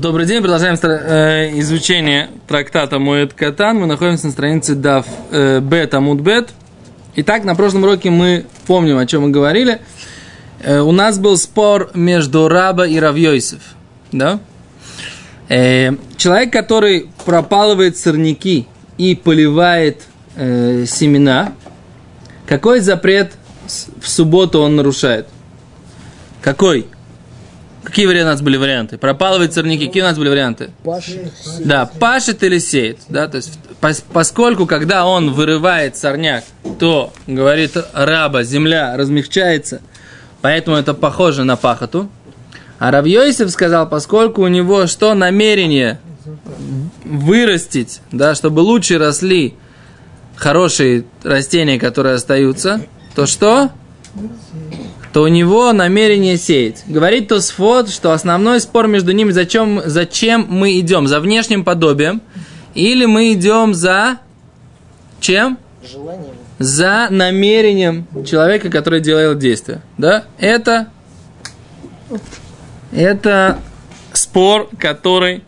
Добрый день, продолжаем э, изучение трактата Моэт Катан. Мы находимся на странице Дав э, Бет Амуд Бет. Итак, на прошлом уроке мы помним, о чем мы говорили. Э, у нас был спор между Раба и Равьойсев. Да? Э, человек, который пропалывает сорняки и поливает э, семена, какой запрет в субботу он нарушает? Какой? Какие у нас были варианты? Пропалывать сорняки. Какие у нас были варианты? Пашет. Да, пашет или сеет. Да, то есть, пос- поскольку, когда он вырывает сорняк, то, говорит раба, земля размягчается, поэтому это похоже на пахоту. А Равьёйсев сказал, поскольку у него что намерение вырастить, да, чтобы лучше росли хорошие растения, которые остаются, то что? То у него намерение сеять. Говорит Тосфот, что основной спор между ними, зачем, зачем мы идем? За внешним подобием? Или мы идем за чем? Желанием. За намерением человека, который делает действие. Да? Это, это спор, который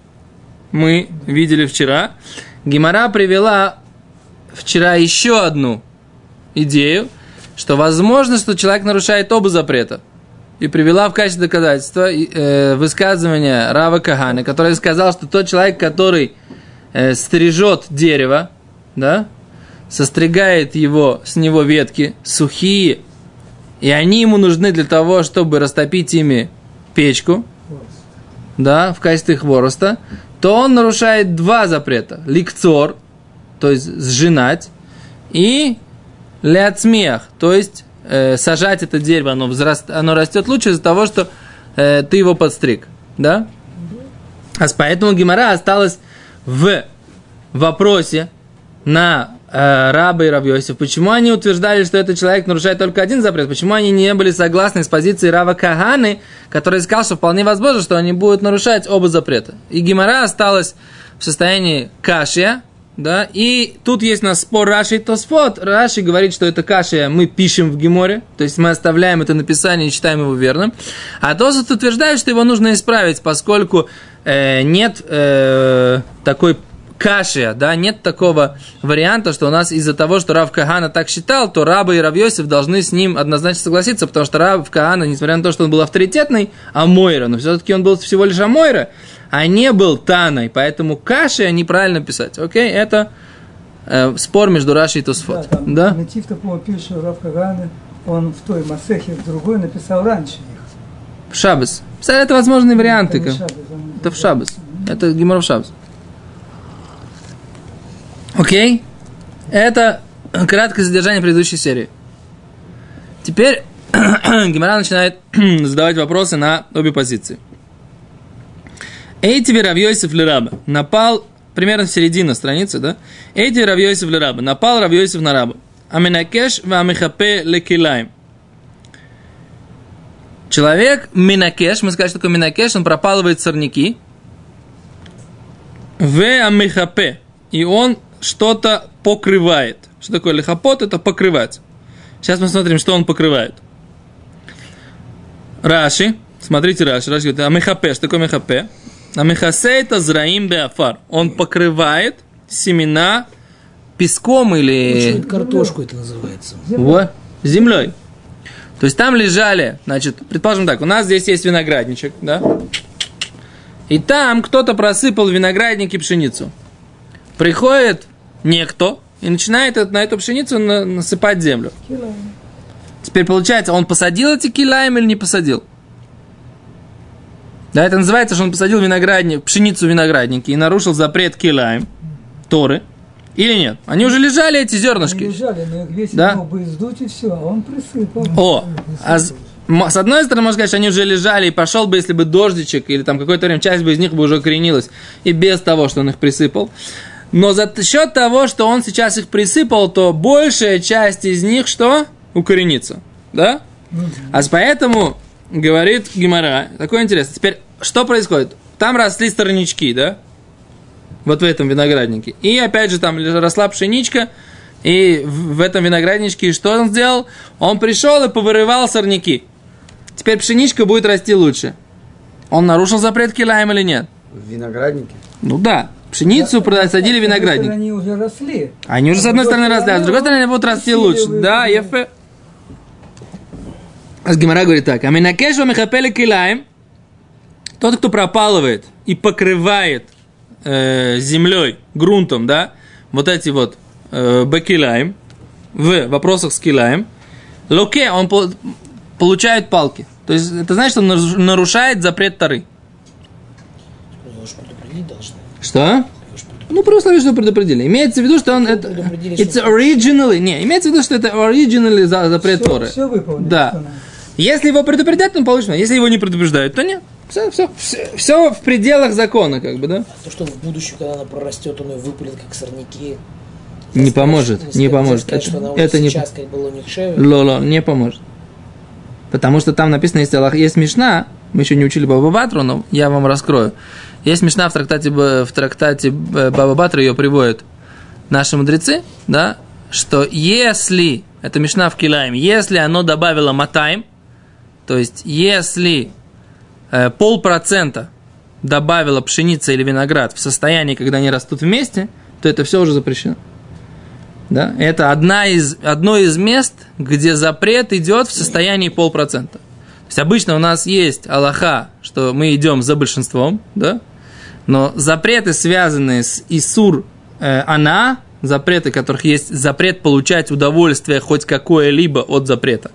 мы видели вчера. Гимара привела вчера еще одну идею, что возможно, что человек нарушает оба запрета. И привела в качестве доказательства э, высказывание Рава Каганы, который сказал, что тот человек, который э, стрижет дерево, да, состригает его, с него ветки сухие, и они ему нужны для того, чтобы растопить ими печку, да, в качестве хвороста, то он нарушает два запрета. Ликцор, то есть сжинать, и ляцмех, то есть э, сажать это дерево, оно, взраст, оно растет лучше из-за того, что э, ты его подстриг, да? А поэтому Гимара осталась в вопросе на э, Раба и Равьосиф. Почему они утверждали, что этот человек нарушает только один запрет? Почему они не были согласны с позицией Рава Каганы, который сказал, что вполне возможно, что они будут нарушать оба запрета? И Гимара осталась в состоянии кашия, да, и тут есть у нас спор Раши и Тосфот. Раши говорит, что это кашия мы пишем в Геморе, то есть мы оставляем это написание и считаем его верным. А Тосфот утверждает, что его нужно исправить, поскольку э, нет э, такой кашия, да, нет такого варианта, что у нас из-за того, что Рав Кагана так считал, то Раба и Рав Йосиф должны с ним однозначно согласиться, потому что Рав Кагана, несмотря на то, что он был авторитетный Амойра, но все-таки он был всего лишь Амойра, а не был Таной, поэтому каши неправильно писать, окей, это э, спор между Раши и Тосфот, Да, там да? Натив такого пишет Рав Каганы, он в той Масехе, в другой написал раньше их. В Шабас. Это возможные варианты. Это Шаббат, он- Это в Шабас. Это Гимор в Шабас. Окей? Это краткое содержание предыдущей серии. Теперь Гимара начинает задавать вопросы на обе позиции. Эйти Равьёйсев Лераба напал примерно в середине страницы, да? Эйти Равьёйсев Лераба напал Равьёйсев на раба. Аминакеш ва амихапе лекилаем. Человек минакеш, мы сказали, что такое минакеш, он пропалывает сорняки. В амихапе. И он что-то покрывает. Что такое лихапот? Это покрывать. Сейчас мы смотрим, что он покрывает. Раши. Смотрите Раши. Раши говорит, амихапе. Что такое мехапе? Амихасе это зраим беафар. Он покрывает семена песком или... Картошку это называется. Вот, землей. То есть там лежали, значит, предположим так, у нас здесь есть виноградничек, да? И там кто-то просыпал в винограднике пшеницу. Приходит некто и начинает на эту пшеницу на- насыпать землю. Теперь получается, он посадил эти килаем или не посадил? Да, это называется, что он посадил виноградник, пшеницу в винограднике и нарушил запрет килаем, Торы. Или нет? Они уже лежали, эти Они зернышки. лежали, но весь Да? бы издуть и все, а он присыпал. О, а с, с одной стороны, можно сказать, что они уже лежали, и пошел бы, если бы дождичек, или там какое-то время, часть бы из них бы уже укоренилась, и без того, что он их присыпал. Но за счет того, что он сейчас их присыпал, то большая часть из них что? Укоренится. Да? А с- поэтому, говорит Гимара, такое интересно. Теперь, что происходит? Там росли сторонички, да? Вот в этом винограднике. И опять же там росла пшеничка, и в этом виноградничке что он сделал? Он пришел и повырывал сорняки. Теперь пшеничка будет расти лучше. Он нарушил запрет килаем или нет? В винограднике. Ну да, пшеницу продать, садили С одной виноградник. Они уже росли. Они уже с одной стороны росли, а с другой стороны они будут расти лучше. Да, ефе. А Гимара говорит так. Аминакеш ва мехапеле килаем. Тот, кто пропалывает и покрывает э, землей, грунтом, да, вот эти вот э, бакилаем, в вопросах с килаем, локе, он по- получает палки. То есть, это значит, он наруш- нарушает запрет Тары. Что? Ну, при условии, что предупредили. Имеется в виду, что он это... It's originally... Не, имеется в виду, что это originally за запрет Все, Торы. все выполнено. Да. Если его предупредят, то он получит. Если его не предупреждают, то нет. Все, все, все, в пределах закона, как бы, да? А то, что в будущем, когда она прорастет, он ее выпалит, как сорняки. Не поможет, Сказать, не поможет. сказать, Это- что это не сейчас как было у них шея. Лоло, не поможет. Потому что там написано, есть, Аллах, есть Мишна, мы еще не учили Баба Батру, но я вам раскрою. Есть Мишна в трактате, в трактате Б- Баба Батра, ее приводят наши мудрецы, да, что если, это Мишна в Килаем, если оно добавило матайм, то есть если э, полпроцента добавила пшеница или виноград в состоянии, когда они растут вместе, то это все уже запрещено. Да? Это одна из, одно из мест, где запрет идет в состоянии полпроцента. То есть обычно у нас есть Аллаха, что мы идем за большинством, да? но запреты, связанные с Исур э, Ана, запреты, которых есть запрет получать удовольствие хоть какое-либо от запрета,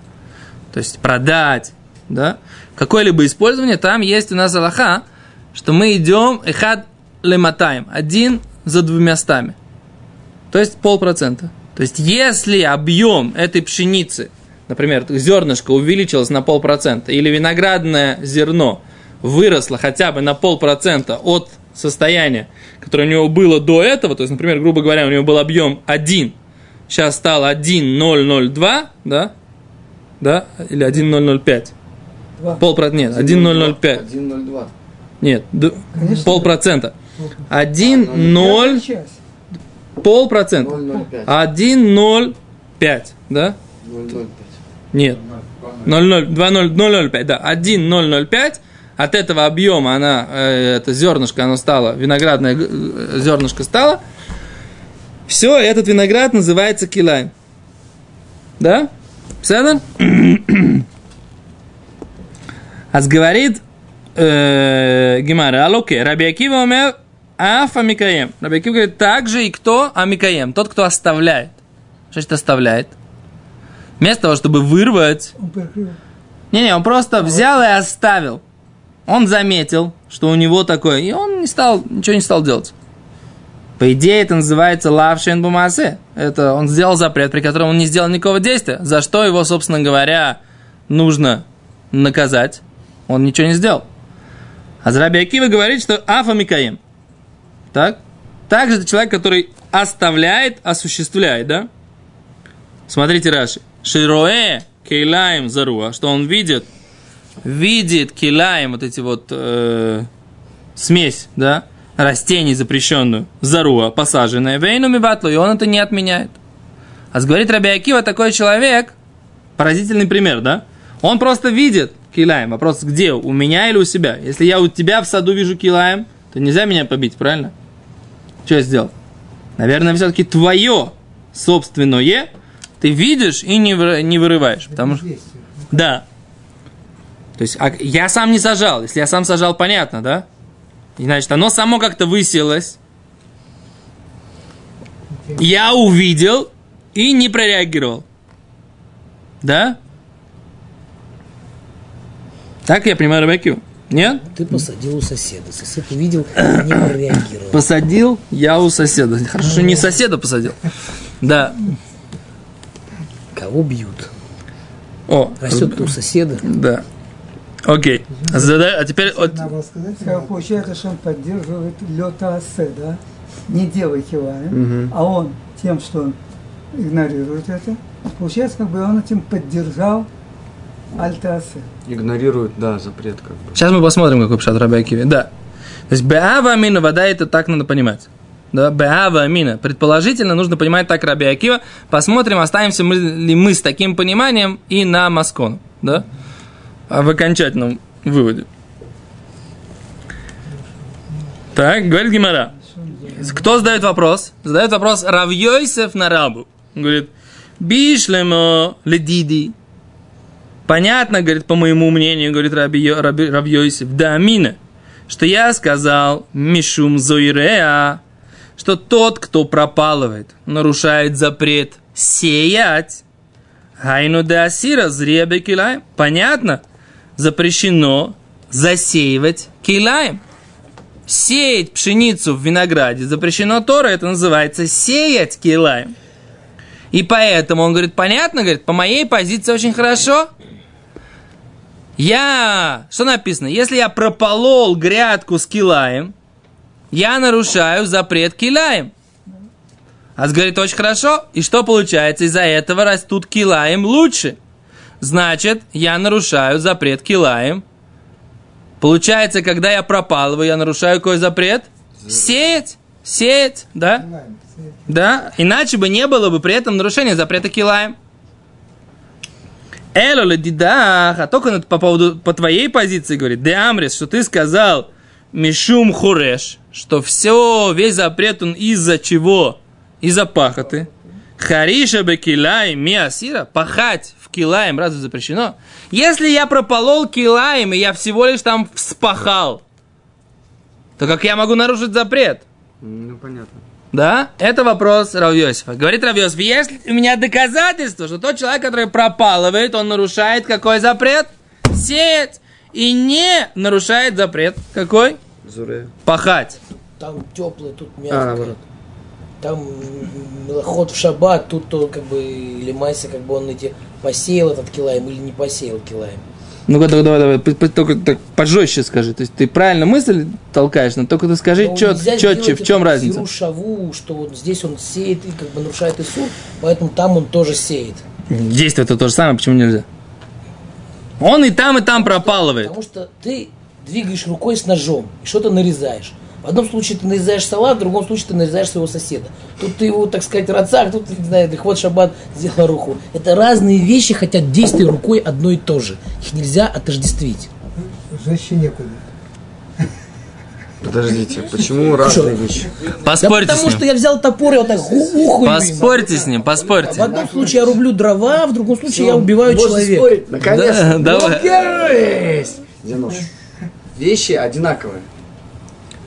то есть продать, да? какое-либо использование, там есть у нас Аллаха, что мы идем эхад лематаем, один за двумя стами. То есть полпроцента. То есть если объем этой пшеницы, например, зернышко увеличилось на полпроцента, или виноградное зерно выросло хотя бы на полпроцента от состояния, которое у него было до этого, то есть, например, грубо говоря, у него был объем 1, сейчас стал 1,002, да? Да? Или 1,005. Полпроцента, нет, 1,005. 1,02. Нет, Конечно. полпроцента. 1,0, Сейчас. полпроцента. 0,05. 1,05, да? 0,05. Нет. 0,0, 2,0, 0,05, да. 1,005. От этого объема она, э, это зернышко, оно стало, виноградное э, зернышко стало. Все, этот виноград называется килайм. Да? Седер? Аз говорит э, Гимара, алоке, Раби Акива умер аф амикаем. Раби Акива говорит, так же и кто амикаем, тот, кто оставляет. Что значит оставляет? Вместо того, чтобы вырвать, не-не, он просто взял и оставил. Он заметил, что у него такое, и он не стал, ничего не стал делать. По идее, это называется лавшен бумасе. Это он сделал запрет, при котором он не сделал никакого действия. За что его, собственно говоря, нужно наказать. Он ничего не сделал. А Раби Акива говорит, что афа микаем. Так? Также это человек, который оставляет, осуществляет, да? Смотрите, Раши. Широэ кейлаем заруа, что он видит, видит кейлаем, вот эти вот э, смесь, да, растений запрещенную, заруа, посаженная, вейну миватлу, и он это не отменяет. А говорит Раби Акива, такой человек, поразительный пример, да? Он просто видит килаем. Вопрос, где? У меня или у себя? Если я у тебя в саду вижу килаем, то нельзя меня побить, правильно? Что я сделал? Наверное, все-таки твое собственное ты видишь и не, не вырываешь. Потому что... Да. То есть, а я сам не сажал. Если я сам сажал, понятно, да? И, значит, оно само как-то высилось. Я увидел и не прореагировал. Да? Так я понимаю Рабекю? Нет? Ты посадил у соседа. Сосед увидел не прореагировал. Посадил я у соседа. Хорошо, что не соседа посадил. Да. Кого бьют? О, Растет у соседа. да. Окей. Задай- а теперь... вот- Надо было сказать. Как Получается, что он поддерживает лета асе, да? Не делай килаем, а он тем, что он игнорирует это, получается, как бы он этим поддержал альта асе. Игнорируют, да, запрет как бы. Сейчас мы посмотрим, какой пшат Раби Акиве. Да. То есть Беава Амина, вода это так надо понимать. Да, Беава Амина. Предположительно, нужно понимать так Раби Акива. Посмотрим, останемся мы, ли мы с таким пониманием и на Маскон. Да? А в окончательном выводе. Так, говорит Гимара. Кто задает вопрос? Задает вопрос Равьойсев на рабу. Говорит, бишлемо ледиди. Понятно, говорит, по моему мнению, говорит Раби, Йо- Раби, Равьойсев, да амина, что я сказал Мишум Зойреа, что тот, кто пропалывает, нарушает запрет сеять, Хайну де асира зребе килаем. Понятно? Запрещено засеивать килаем. Сеять пшеницу в винограде запрещено Тора, это называется сеять килаем. И поэтому он говорит, понятно, говорит, по моей позиции очень хорошо. Я, что написано, если я прополол грядку с килаем, я нарушаю запрет килаем. А говорит, очень хорошо. И что получается? Из-за этого растут килаем лучше. Значит, я нарушаю запрет килаем. Получается, когда я пропалываю, я нарушаю какой запрет? Сеять. Сеять, да? Да? Иначе бы не было бы при этом нарушения запрета килаем. Эло ледидах, а только по поводу, по твоей позиции говорит, де амрис, что ты сказал мишум хуреш, что все, весь запрет он из-за чего? Из-за пахоты. Хариша бе килаем миасира, пахать в килаем разве запрещено? Если я прополол килаем, и я всего лишь там вспахал, то как я могу нарушить запрет? Ну, понятно. Да? Это вопрос Равьосифа. Говорит Равьосиф, есть у меня доказательство, что тот человек, который пропалывает, он нарушает какой запрет? Сеять. И не нарушает запрет. Какой? Зуре. Пахать. Там теплое, тут А, мягкое. наоборот. Там ход в шаббат, тут то как бы или Майся, как бы он эти посеял этот килаем или не посеял килаем. Ну-ка, давай, давай, давай, только так пожестче скажи. То есть ты правильно мысль толкаешь, но только ты скажи Но чет, четче, в чем разница? шаву, что вот здесь он сеет и как бы нарушает Исур, поэтому там он тоже сеет. Действие это то же самое, почему нельзя? Он и там, и там пропалывает. Потому что ты двигаешь рукой с ножом и что-то нарезаешь. В одном случае ты нарезаешь салат, в другом случае ты нарезаешь своего соседа. Тут ты его, так сказать, рацак, тут, не знаю, ход шаббат сделал руку. Это разные вещи, хотя действие рукой одно и то же. Их нельзя отождествить. Жестче некуда. Подождите, почему разные вещи? Да Поспорьте с потому что ним. я взял топор и вот так уху Поспорьте с ним, В поспорьте. одном случае я рублю дрова, в другом случае я убиваю человека. спорить? Наконец-то. Да, давай. Есть. Где нож? Вещи одинаковые.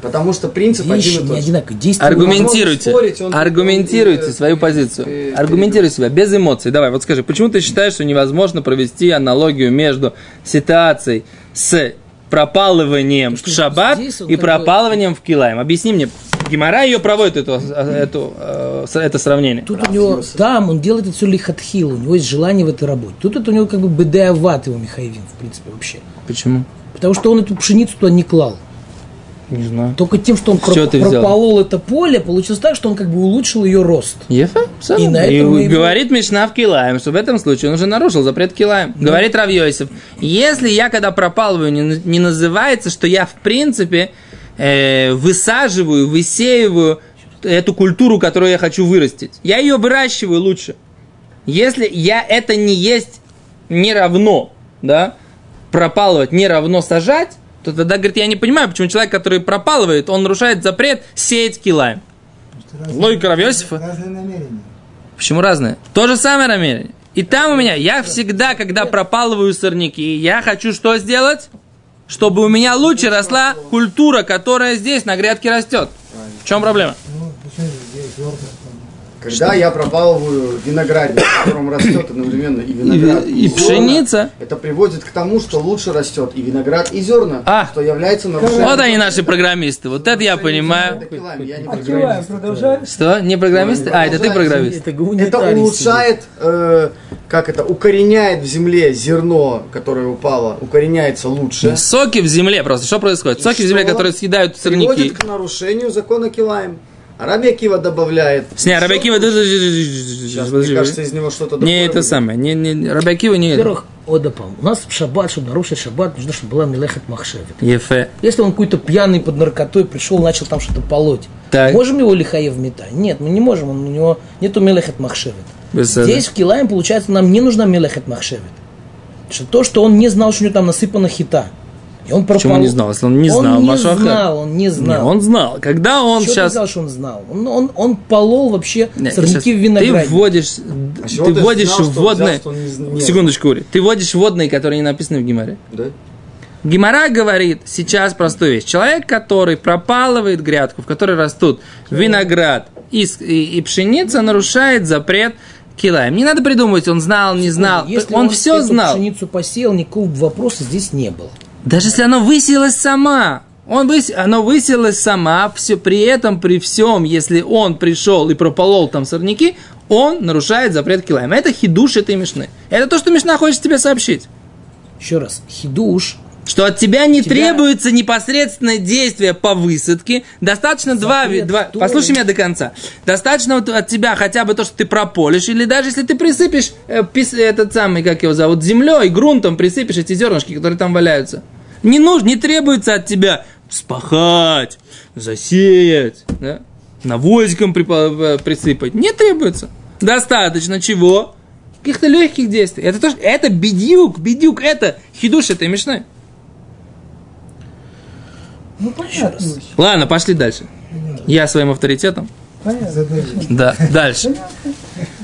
Потому что принцип Вещи один и тот же. одинаковые. Действия Аргументируйте. спорить, он- Аргументируйте он- свою э, позицию. э, Аргументируй себя без эмоций. Давай, вот скажи, почему ты считаешь, что невозможно провести аналогию между ситуацией с пропалыванием в что шаббат здесь он и такой- пропалыванием в килаем? Объясни мне. Гимара ее проводит, эту, эту, э, это сравнение. Тут у него, там он делает это все лихатхил, у него есть желание в этой работе. Тут это у него как бы бедеават его Михаевин, в принципе, вообще. Почему? Потому что он эту пшеницу туда не клал. Не знаю. Только тем, что он чего проп- прополол это поле, получилось так, что он как бы улучшил ее рост. Ефа? И на этом и говорит Мишна в Килаем, что в этом случае он уже нарушил запрет Килаем. Говорит Равьёйсов, если я когда пропалываю, не, не называется, что я в принципе э, высаживаю, высеиваю эту культуру, которую я хочу вырастить. Я ее выращиваю лучше. Если я это не есть не равно, да, пропалывать не равно сажать, то тогда, говорит, я не понимаю, почему человек, который пропалывает, он нарушает запрет сеять килаем. Логика Рав Йосифа. Разные намерения. Почему разное? То же самое намерение. И там у меня, я всегда, когда пропалываю сорняки, я хочу что сделать? Чтобы у меня лучше росла культура, которая здесь на грядке растет. В чем проблема? Ну? Когда я пропалываю виноградник, в котором растет одновременно и виноград, И- и зерна, пшеница. это приводит к тому, что лучше растет и виноград, и зерна, А. что является нарушением. Вот они наши программисты. Вот это я понимаю. Я не Открываем, программист. продолжаем. Что? Не программисты? А, это ты программист. Это улучшает, э, как это, укореняет в земле зерно, которое упало, укореняется лучше. Соки в земле просто. Что происходит? Соки в земле, что? которые съедают сорняки. Приводит к нарушению закона Килаем. А Раби Акива добавляет. Сня, Рабиакива... Сейчас, мне кажется, из него что-то Не другое это будет. самое. Не, не, Рабиакива не это. Во-первых, Одапам, у нас в шаббат, чтобы нарушить шаббат, нужно, чтобы была мелехет махшевит. Ефе. Если он какой-то пьяный под наркотой пришел, начал там что-то полоть, Так. можем его лихаев метать? Нет, мы не можем, он- у него нету мелехет махшевит. Беседа. Здесь в Килаем, получается, нам не нужна мелехет махшевит. Что то, что он не знал, что у него там насыпано хита. И он пропал. Почему не знал? Если он не знал, Он не Машу Ахар. знал, он не Не, знал. он знал. Когда он Чего ты сейчас... сказал, что он знал? Он, он, он полол вообще Не, сорняки в винограде. Ты вводишь, А ты ты вводишь знал, что он вводные... взял, он не? Секундочку, Ури. Ты вводишь вводные, которые не написаны в Гимаре. Да? Гимара говорит сейчас простую вещь. Человек, который пропалывает грядку, в которой растут виноград и, и- и пшеница, нарушает запрет килаем. Не надо придумывать, он знал, не знал. Если он, все эту знал. пшеницу посеял, никакого вопроса здесь не было. Даже если оно высилось сама. Он выс... Оно высилось сама, все, при этом, при всем, если он пришел и прополол там сорняки, он нарушает запрет килаем. Это хидуш этой мишны. Это то, что мишна хочет тебе сообщить. Еще раз, хидуш, Что от тебя не Тебя- требуется непосредственное действие по высадке. Достаточно два, два... Послушай меня до конца. Достаточно вот от тебя хотя бы то, что ты прополишь, или даже если ты присыпешь э, пис- этот самый, как его зовут, землей, грунтом присыпешь эти зернышки, которые там валяются. Не нужно, не требуется от тебя спахать, засеять, да? навозиком припа- э, присыпать. Не требуется. Достаточно чего? Каких-то легких действий. Это, то, что- это бедюк, бедюк, это хидуш этой мешной. Ну, понятно. Ладно, пошли дальше. Я своим авторитетом. Понятно. Да, дальше.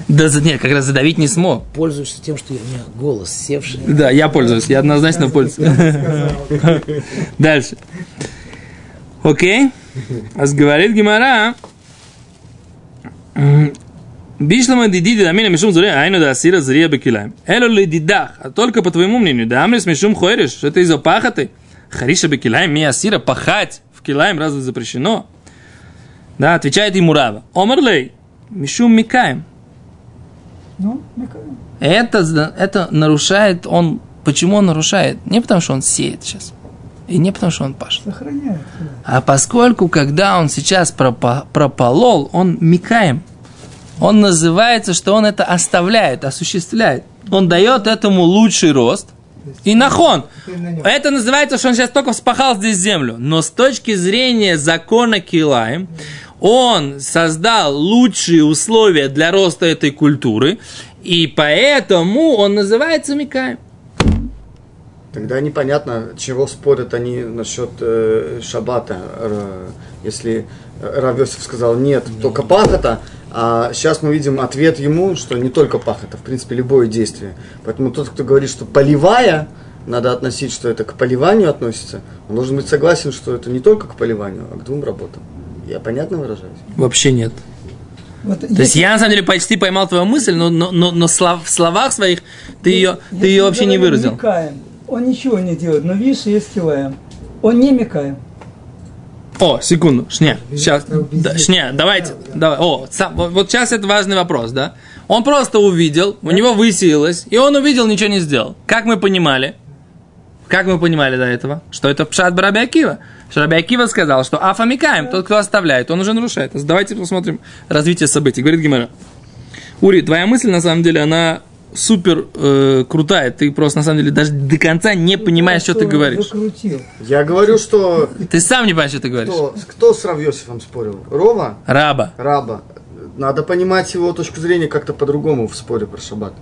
Да, нет, как раз задавить не смог. пользуешься тем, что у меня голос севший. Да, я пользуюсь, я однозначно пользуюсь. Дальше. Окей. А говорит Гимара. Бишлама дидиди да мина мишум зуре, айну да асира зрия бекилаем. Эло ли дидах, а только по твоему мнению, да амрис мишум хойриш, что это из-за пахоты? Хариша бекилаем, ми асира, пахать в килаем разве запрещено? Да, отвечает ему Рава. Омарлей, мишум микаем. Ну, Михаил. Это, это нарушает он. Почему он нарушает? Не потому, что он сеет сейчас. И не потому, что он пашет. Сохраняет. А поскольку, когда он сейчас пропа- прополол, он микаем. Он называется, что он это оставляет, осуществляет. Он дает этому лучший рост. И нахон. Это называется, что он сейчас только вспахал здесь землю. Но с точки зрения закона Килаем, он создал лучшие условия для роста этой культуры, и поэтому он называется Микаем. Тогда непонятно, чего спорят они насчет э, шаббата. Р- Если Рав Йосиф сказал нет, только пахота, а сейчас мы видим ответ ему, что не только пахота, в принципе, любое действие. Поэтому тот, кто говорит, что поливая, надо относить, что это к поливанию относится, он должен быть согласен, что это не только к поливанию, а к двум работам. Я понятно выражаюсь? Вообще нет. Вот То есть я на самом деле почти поймал твою мысль, но, но, но, но слов- в словах своих ты ее, ты ее вообще не выразил. Микаем. Он ничего не делает, но видишь, есть килаем. Он не микаем. О, секунду, шня, сейчас, да, шня, давайте, давай, о, сам- вот, вот сейчас это важный вопрос, да? Он просто увидел, у него высеялось, и он увидел, ничего не сделал. Как мы понимали? Как мы понимали до этого? Что это пшат Бараби Акива? Что Раби Акива сказал, что афамикаем, тот, кто оставляет, он уже нарушает. Давайте посмотрим развитие событий. Говорит Гимара. Ури, твоя мысль, на самом деле, она супер э, крутая. Ты просто, на самом деле, даже до конца не понимаешь, что ты говоришь. Закрутил. Я говорю, что Ты сам не понимаешь, что ты говоришь. кто, кто с Рав Йосифом спорил? Рова? Раба. Раба. Надо понимать его точку зрения как-то по-другому в споре про шаббат.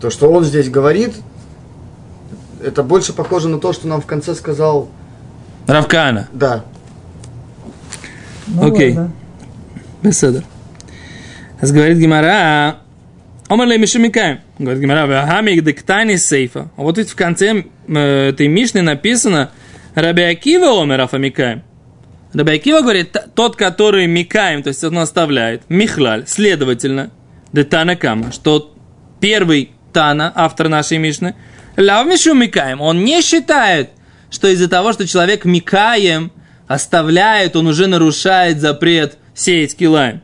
То, что он здесь говорит, это больше похоже на то, что нам в конце сказал Равкана. «да». Ну, Окей. ладно. Беседа. говорит Гимара, Омар лей Мишимикаем. Говорит Гимара, Вахамик дектайни сейфа. А вот ведь в конце э, этой Мишны написано Раби Акива Омер Афамикаем. Раби Акива говорит, «Т- тот, который Микаем, то есть он оставляет, Михлаль, следовательно, Детана Кама, что первый Тана, автор нашей Мишны, Ляв Мишу Микаем, он не считает, что из-за того, что человек Микаем оставляет, он уже нарушает запрет сеять килаем.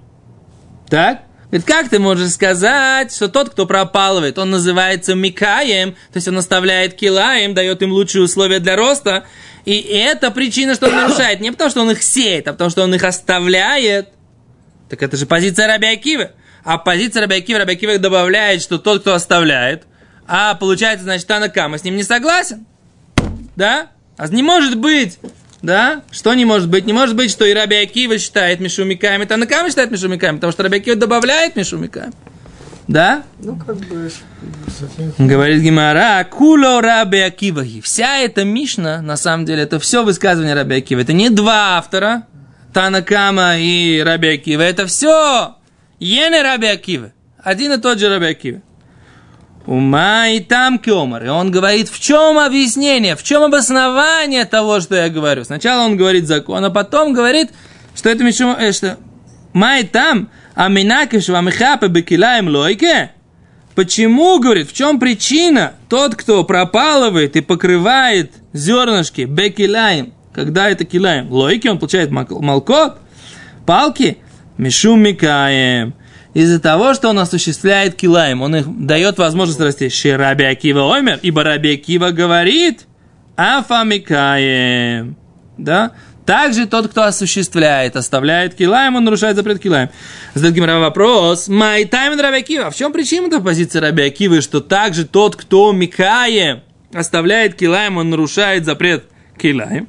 Так? Говорит, как ты можешь сказать, что тот, кто пропалывает, он называется Микаем, то есть он оставляет килаем, дает им лучшие условия для роста, и это причина, что он нарушает. Не потому, что он их сеет, а потому, что он их оставляет. Так это же позиция Раби Акивы. А позиция Раби Акивы, Раби Акива добавляет, что тот, кто оставляет, а получается, значит, Танакама с ним не согласен. Да? А не может быть, да? Что не может быть? Не может быть, что и Раби Акива считает Мишумикаем, и Танакама считает Мишумикаем, потому что Раби Акива добавляет Мишумикаем. Да? Ну, как бы... Говорит Гимара, куло раби Акивахи. Вся эта Мишна, на самом деле, это все высказывание раби Акива. Это не два автора, Танакама и раби Акива. Это все Ене раби Акива. Один и тот же раби Акива. Ума и там кемар. И он говорит, в чем объяснение, в чем обоснование того, что я говорю. Сначала он говорит закон, а потом говорит, что это мишум, э, что май там, а минакиш вамихапе бекилаем лойке. Почему, говорит, в чем причина? Тот, кто пропалывает и покрывает зернышки бекилаем, когда это килаем, лойки, он получает молкот, палки, мишум микаем. Из-за того, что он осуществляет килаем, он их дает возможность расти. Шираби Акива Омер, ибо Раби Акива говорит, афамикаем. Да? Также тот, кто осуществляет, оставляет килаем, он нарушает запрет килаем. Задает Гимара вопрос, май тайм Раби Акива. В чем причина позиции Раби Акивы, что также тот, кто микаем, оставляет килаем, он нарушает запрет килаем?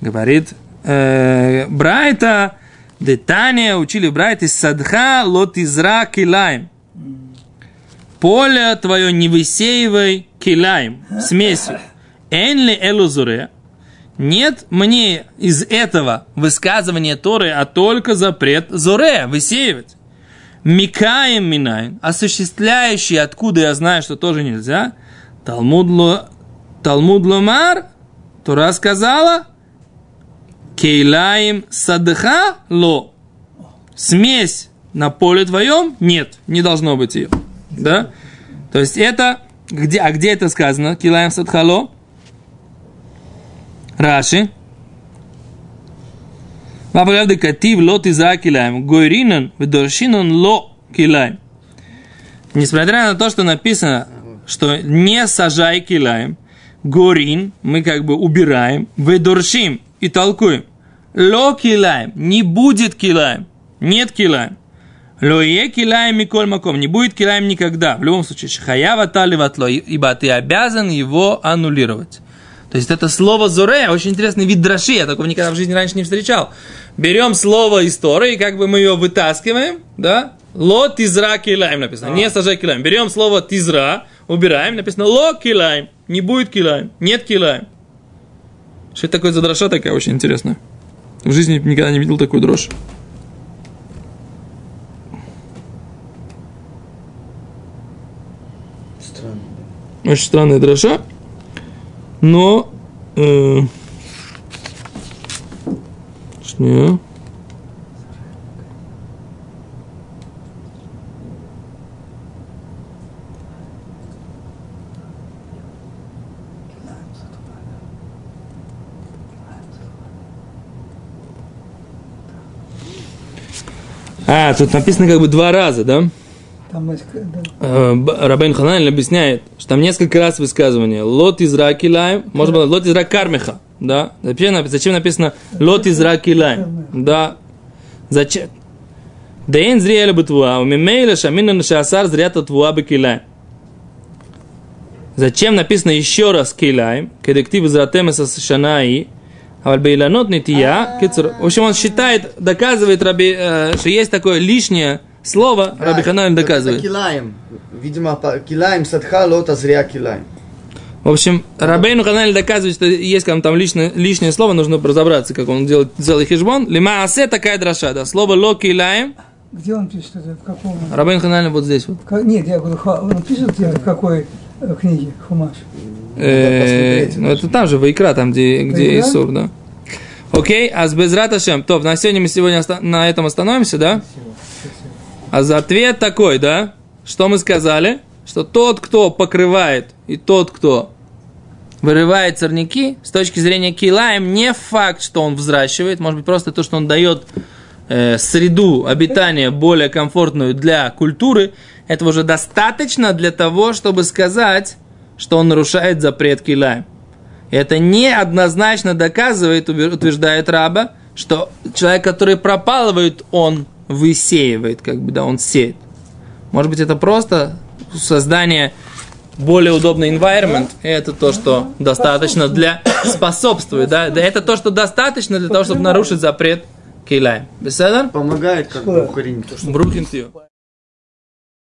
Говорит э, Брайта, Детания учили брать из садха лот изра килаем. Поле твое не высеивай килаем, смесью. Энли элузуре. Нет мне из этого высказывания Торы, а только запрет зуре, высеивать. Микаем минайн, осуществляющий, откуда я знаю, что тоже нельзя. Талмуд, ло, Талмуд ломар, Тора сказала, Кейлаем садха ло. Смесь на поле твоем нет, не должно быть ее. Да? То есть это, где, а где это сказано? Килаем садхало? Раши. Вапагавды катив лот иза килаем. Гойринан ведоршинан ло килаем. Несмотря на то, что написано, что не сажай килаем, горин мы как бы убираем, ведоршим и толкуем. Ло килаем, не будет килаем, нет килаем. Ло е килаем миколь маком, не будет килаем никогда. В любом случае, шахаява таливатло, ибо ты обязан его аннулировать. То есть это слово зоре, очень интересный вид драши, я такого никогда в жизни раньше не встречал. Берем слово из Торы, и как бы мы ее вытаскиваем, да, ло тизра килаем написано, не сажай килаем. Берем слово тизра, убираем, написано ло килаем, не будет килаем, нет килаем. Что это такое за дроша такая очень интересная? В жизни никогда не видел такую дрожь. Странно. Очень странная дроша. Но... Э, шня. А, тут написано как бы два раза, да? Там да. Э, Рабейн Ханан объясняет, что там несколько раз высказывание лот из ракилаем, может быть, лот из кармеха, да? Зачем, зачем написано лот из ракилаем, да? Зачем? Дейн зриэля бытвуа, у мимейля шамина нашасар зрята твуа бекилаем. Зачем написано еще раз килаем, кедектив из ратемеса шанаи, а бейланот нития. В общем, он считает, доказывает, Раби, э, что есть такое лишнее слово, Раби Ханан доказывает. килаем. Видимо, килаем садха лота зря килаем. В общем, Рабейну Ханали доказывает, что есть там, там лишнее, лишнее слово, нужно разобраться, как он делает целый хижбон. Лима асе такая дроша, да. Слово локи лаем. Где он пишет это? В каком? Рабейн Ханали вот здесь вот. Ка- Нет, я говорю, он пишет где, в какой э, книге Хумаш? Э, Ну, это там же, в Икра, там, где, где Вайкра? Исур, да. Окей, а с Безраташем. То, на сегодня мы сегодня на этом остановимся, да? А за ответ такой, да? Что мы сказали? Что тот, кто покрывает, и тот, кто вырывает сорняки, с точки зрения килаем, не факт, что он взращивает, может быть, просто то, что он дает э, среду обитания более комфортную для культуры, этого уже достаточно для того, чтобы сказать, что он нарушает запрет килаем. Это неоднозначно доказывает, утверждает раба, что человек, который пропалывает, он высеивает, как бы, да, он сеет. Может быть, это просто создание более удобный environment, это то, что достаточно для способствует, да, Да, это то, что достаточно для того, чтобы нарушить запрет килаем. Беседа? Помогает как бы укоренить. Брукин